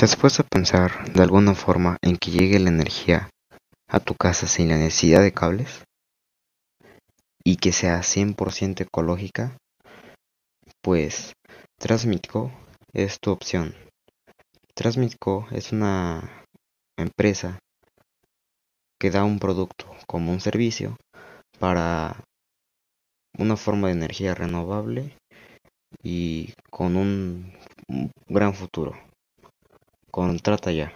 ¿Te has puesto a pensar de alguna forma en que llegue la energía a tu casa sin la necesidad de cables? Y que sea 100% ecológica? Pues Transmitco es tu opción. Transmitco es una empresa que da un producto como un servicio para una forma de energía renovable y con un gran futuro. Contrata ya.